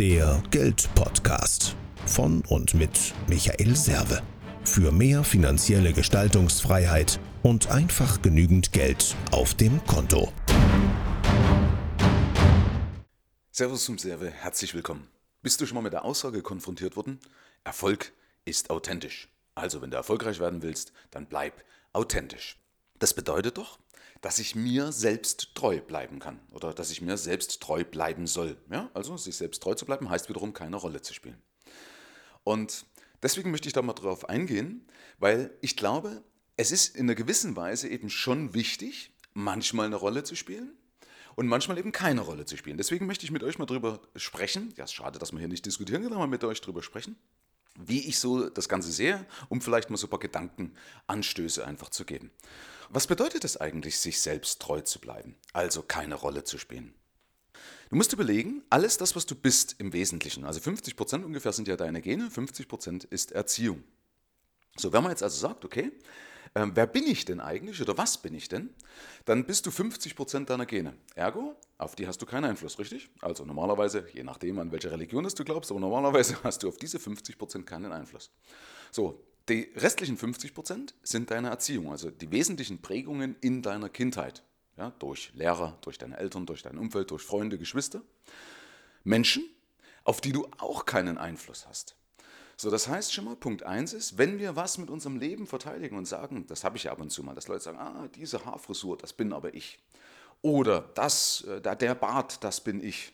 Der Geldpodcast von und mit Michael Serve. Für mehr finanzielle Gestaltungsfreiheit und einfach genügend Geld auf dem Konto. Servus zum Serve, herzlich willkommen. Bist du schon mal mit der Aussage konfrontiert worden? Erfolg ist authentisch. Also, wenn du erfolgreich werden willst, dann bleib authentisch. Das bedeutet doch, dass ich mir selbst treu bleiben kann oder dass ich mir selbst treu bleiben soll. Ja? Also sich selbst treu zu bleiben heißt wiederum keine Rolle zu spielen. Und deswegen möchte ich da mal drauf eingehen, weil ich glaube, es ist in einer gewissen Weise eben schon wichtig, manchmal eine Rolle zu spielen und manchmal eben keine Rolle zu spielen. Deswegen möchte ich mit euch mal drüber sprechen. Ja, ist schade, dass wir hier nicht diskutieren können, aber mit euch drüber sprechen, wie ich so das Ganze sehe, um vielleicht mal so ein paar Gedankenanstöße einfach zu geben. Was bedeutet es eigentlich, sich selbst treu zu bleiben, also keine Rolle zu spielen? Du musst überlegen, alles das, was du bist im Wesentlichen, also 50 Prozent ungefähr sind ja deine Gene, 50 Prozent ist Erziehung. So, wenn man jetzt also sagt, okay, äh, wer bin ich denn eigentlich oder was bin ich denn, dann bist du 50 Prozent deiner Gene. Ergo, auf die hast du keinen Einfluss, richtig? Also normalerweise, je nachdem, an welche Religion du glaubst, aber normalerweise hast du auf diese 50 Prozent keinen Einfluss. So, die restlichen 50 Prozent sind deine Erziehung, also die wesentlichen Prägungen in deiner Kindheit. Ja, durch Lehrer, durch deine Eltern, durch dein Umfeld, durch Freunde, Geschwister. Menschen, auf die du auch keinen Einfluss hast. So, das heißt schon mal, Punkt 1 ist, wenn wir was mit unserem Leben verteidigen und sagen, das habe ich ab und zu mal, dass Leute sagen, ah, diese Haarfrisur, das bin aber ich. Oder das, äh, der Bart, das bin ich.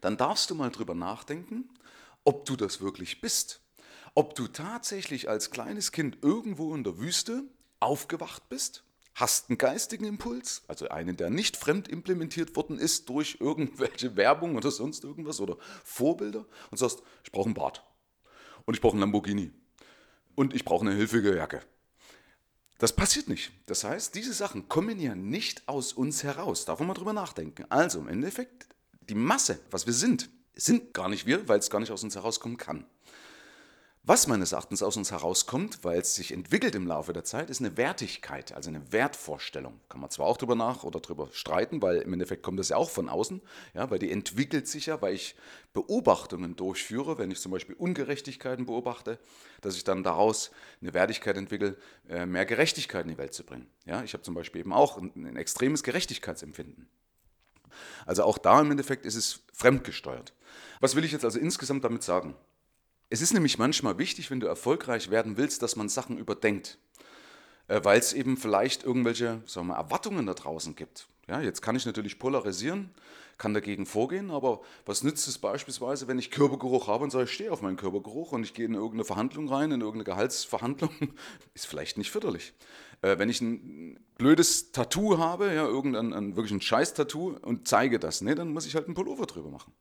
Dann darfst du mal drüber nachdenken, ob du das wirklich bist ob du tatsächlich als kleines Kind irgendwo in der Wüste aufgewacht bist, hast einen geistigen Impuls, also einen, der nicht fremd implementiert worden ist durch irgendwelche Werbung oder sonst irgendwas oder Vorbilder und sagst, ich brauche einen Bart und ich brauche einen Lamborghini und ich brauche eine hilfige Jacke. Das passiert nicht. Das heißt, diese Sachen kommen ja nicht aus uns heraus. Darf man mal drüber nachdenken. Also im Endeffekt, die Masse, was wir sind, sind gar nicht wir, weil es gar nicht aus uns herauskommen kann. Was meines Erachtens aus uns herauskommt, weil es sich entwickelt im Laufe der Zeit, ist eine Wertigkeit, also eine Wertvorstellung. Kann man zwar auch drüber nach oder drüber streiten, weil im Endeffekt kommt das ja auch von außen, ja, weil die entwickelt sich ja, weil ich Beobachtungen durchführe, wenn ich zum Beispiel Ungerechtigkeiten beobachte, dass ich dann daraus eine Wertigkeit entwickle, äh, mehr Gerechtigkeit in die Welt zu bringen. Ja, ich habe zum Beispiel eben auch ein, ein extremes Gerechtigkeitsempfinden. Also auch da im Endeffekt ist es fremdgesteuert. Was will ich jetzt also insgesamt damit sagen? Es ist nämlich manchmal wichtig, wenn du erfolgreich werden willst, dass man Sachen überdenkt, äh, weil es eben vielleicht irgendwelche sagen wir, Erwartungen da draußen gibt. Ja, jetzt kann ich natürlich polarisieren, kann dagegen vorgehen, aber was nützt es beispielsweise, wenn ich Körpergeruch habe und sage, ich stehe auf meinen Körpergeruch und ich gehe in irgendeine Verhandlung rein, in irgendeine Gehaltsverhandlung, ist vielleicht nicht förderlich. Äh, wenn ich ein blödes Tattoo habe, ja, irgendein ein, wirklich ein Scheiß-Tattoo und zeige das, nee, dann muss ich halt einen Pullover drüber machen.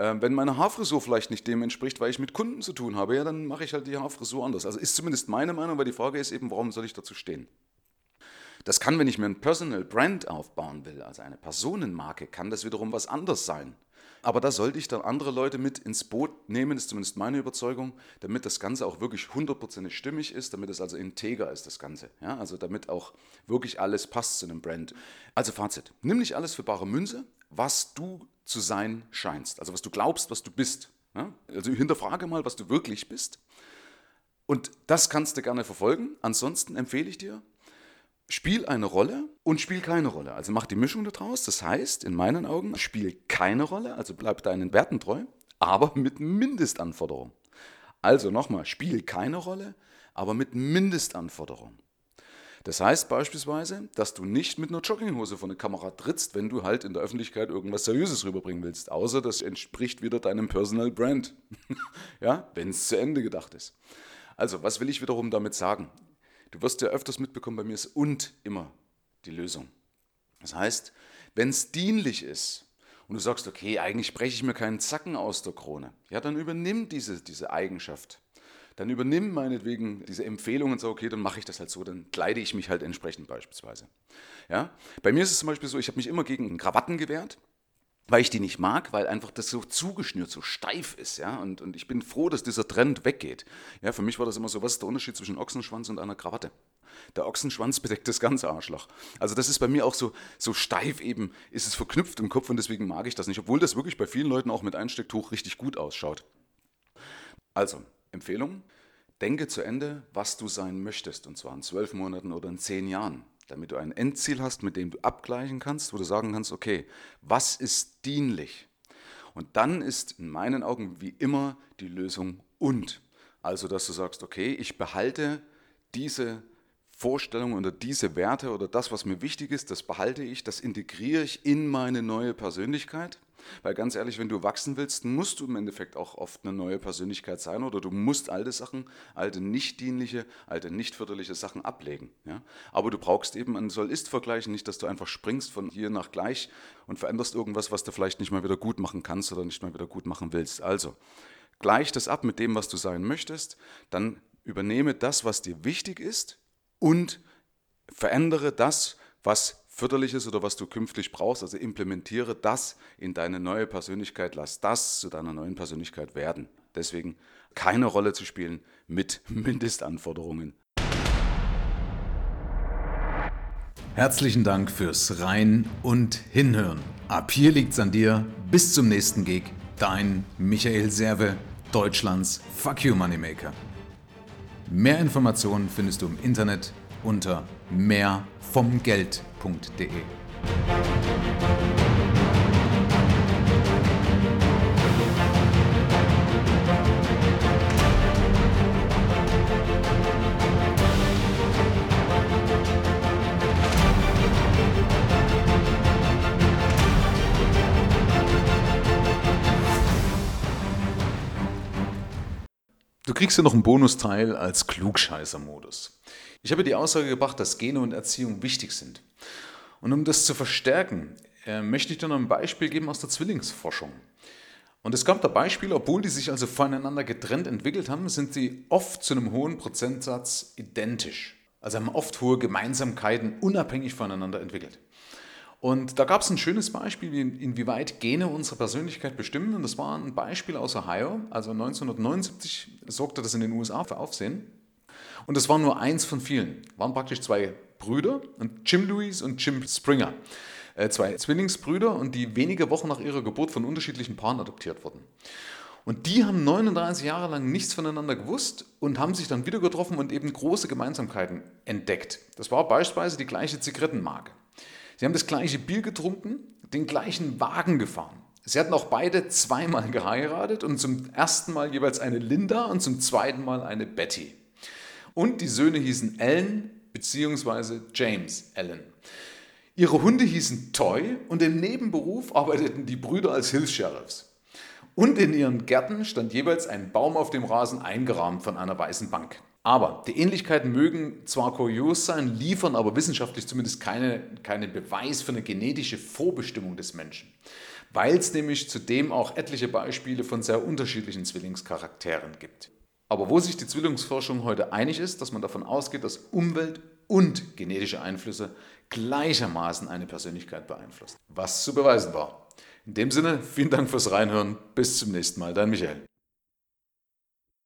Ähm, wenn meine Haarfrisur vielleicht nicht dem entspricht, weil ich mit Kunden zu tun habe, ja, dann mache ich halt die Haarfrisur anders. Also ist zumindest meine Meinung, weil die Frage ist eben, warum soll ich dazu stehen? Das kann, wenn ich mir ein Personal Brand aufbauen will, also eine Personenmarke, kann das wiederum was anderes sein. Aber da sollte ich dann andere Leute mit ins Boot nehmen, ist zumindest meine Überzeugung, damit das Ganze auch wirklich hundertprozentig stimmig ist, damit es also integer ist, das Ganze. Ja, also damit auch wirklich alles passt zu einem Brand. Also Fazit, nimm nicht alles für bare Münze, was du zu sein scheinst, also was du glaubst, was du bist. Ja? Also hinterfrage mal, was du wirklich bist. Und das kannst du gerne verfolgen. Ansonsten empfehle ich dir, spiel eine Rolle und spiel keine Rolle. Also mach die Mischung daraus. Das heißt, in meinen Augen, spiel keine Rolle, also bleib deinen Werten treu, aber mit Mindestanforderungen. Also nochmal, spiel keine Rolle, aber mit Mindestanforderungen. Das heißt beispielsweise, dass du nicht mit einer Jogginghose vor eine Kamera trittst, wenn du halt in der Öffentlichkeit irgendwas Seriöses rüberbringen willst. Außer das entspricht wieder deinem Personal Brand. ja, wenn es zu Ende gedacht ist. Also, was will ich wiederum damit sagen? Du wirst ja öfters mitbekommen, bei mir ist und immer die Lösung. Das heißt, wenn es dienlich ist und du sagst, okay, eigentlich breche ich mir keinen Zacken aus der Krone, ja, dann übernimm diese, diese Eigenschaft dann übernimm meinetwegen diese Empfehlung und sag, okay, dann mache ich das halt so, dann kleide ich mich halt entsprechend beispielsweise. Ja? Bei mir ist es zum Beispiel so, ich habe mich immer gegen Krawatten gewehrt, weil ich die nicht mag, weil einfach das so zugeschnürt, so steif ist, ja, und, und ich bin froh, dass dieser Trend weggeht. Ja, für mich war das immer so, was ist der Unterschied zwischen Ochsenschwanz und einer Krawatte? Der Ochsenschwanz bedeckt das ganze Arschloch. Also das ist bei mir auch so, so steif eben, ist es verknüpft im Kopf und deswegen mag ich das nicht, obwohl das wirklich bei vielen Leuten auch mit Einstecktuch richtig gut ausschaut. Also, Empfehlung, denke zu Ende, was du sein möchtest, und zwar in zwölf Monaten oder in zehn Jahren, damit du ein Endziel hast, mit dem du abgleichen kannst, wo du sagen kannst, okay, was ist dienlich? Und dann ist in meinen Augen wie immer die Lösung und. Also, dass du sagst, okay, ich behalte diese Vorstellungen oder diese Werte oder das, was mir wichtig ist, das behalte ich, das integriere ich in meine neue Persönlichkeit. Weil ganz ehrlich, wenn du wachsen willst, musst du im Endeffekt auch oft eine neue Persönlichkeit sein oder du musst alte Sachen, alte nicht dienliche, alte nicht förderliche Sachen ablegen. Ja? Aber du brauchst eben einen Soll-Ist-Vergleich, nicht, dass du einfach springst von hier nach gleich und veränderst irgendwas, was du vielleicht nicht mal wieder gut machen kannst oder nicht mal wieder gut machen willst. Also, gleich das ab mit dem, was du sein möchtest, dann übernehme das, was dir wichtig ist und verändere das, was förderlich ist oder was du künftig brauchst. Also implementiere das in deine neue Persönlichkeit, lass das zu deiner neuen Persönlichkeit werden. Deswegen keine Rolle zu spielen mit Mindestanforderungen. Herzlichen Dank fürs Rein und Hinhören. Ab hier liegt's an dir. Bis zum nächsten Gig. Dein Michael Serve, Deutschlands Fuck You Moneymaker. Mehr Informationen findest du im Internet unter mehrvomgeld.de. Du kriegst ja noch einen Bonusteil als Klugscheißer-Modus. Ich habe die Aussage gebracht, dass Gene und Erziehung wichtig sind. Und um das zu verstärken, äh, möchte ich dir noch ein Beispiel geben aus der Zwillingsforschung. Und es gab da Beispiele, obwohl die sich also voneinander getrennt entwickelt haben, sind sie oft zu einem hohen Prozentsatz identisch. Also haben oft hohe Gemeinsamkeiten unabhängig voneinander entwickelt. Und da gab es ein schönes Beispiel, inwieweit Gene unsere Persönlichkeit bestimmen. Und das war ein Beispiel aus Ohio. Also 1979 sorgte das in den USA für Aufsehen. Und das war nur eins von vielen. Waren praktisch zwei Brüder, Jim Lewis und Jim Springer. Äh, zwei Zwillingsbrüder und die wenige Wochen nach ihrer Geburt von unterschiedlichen Paaren adoptiert wurden. Und die haben 39 Jahre lang nichts voneinander gewusst und haben sich dann wieder getroffen und eben große Gemeinsamkeiten entdeckt. Das war beispielsweise die gleiche Zigarettenmarke. Sie haben das gleiche Bier getrunken, den gleichen Wagen gefahren. Sie hatten auch beide zweimal geheiratet und zum ersten Mal jeweils eine Linda und zum zweiten Mal eine Betty. Und die Söhne hießen Ellen bzw. James Allen. Ihre Hunde hießen Toy und im Nebenberuf arbeiteten die Brüder als Hilfs-Sheriffs. Und in ihren Gärten stand jeweils ein Baum auf dem Rasen eingerahmt von einer weißen Bank. Aber die Ähnlichkeiten mögen zwar kurios sein, liefern aber wissenschaftlich zumindest keine, keinen Beweis für eine genetische Vorbestimmung des Menschen, weil es nämlich zudem auch etliche Beispiele von sehr unterschiedlichen Zwillingscharakteren gibt. Aber wo sich die Zwillingsforschung heute einig ist, dass man davon ausgeht, dass Umwelt und genetische Einflüsse gleichermaßen eine Persönlichkeit beeinflussen. Was zu beweisen war. In dem Sinne, vielen Dank fürs Reinhören. Bis zum nächsten Mal, dein Michael.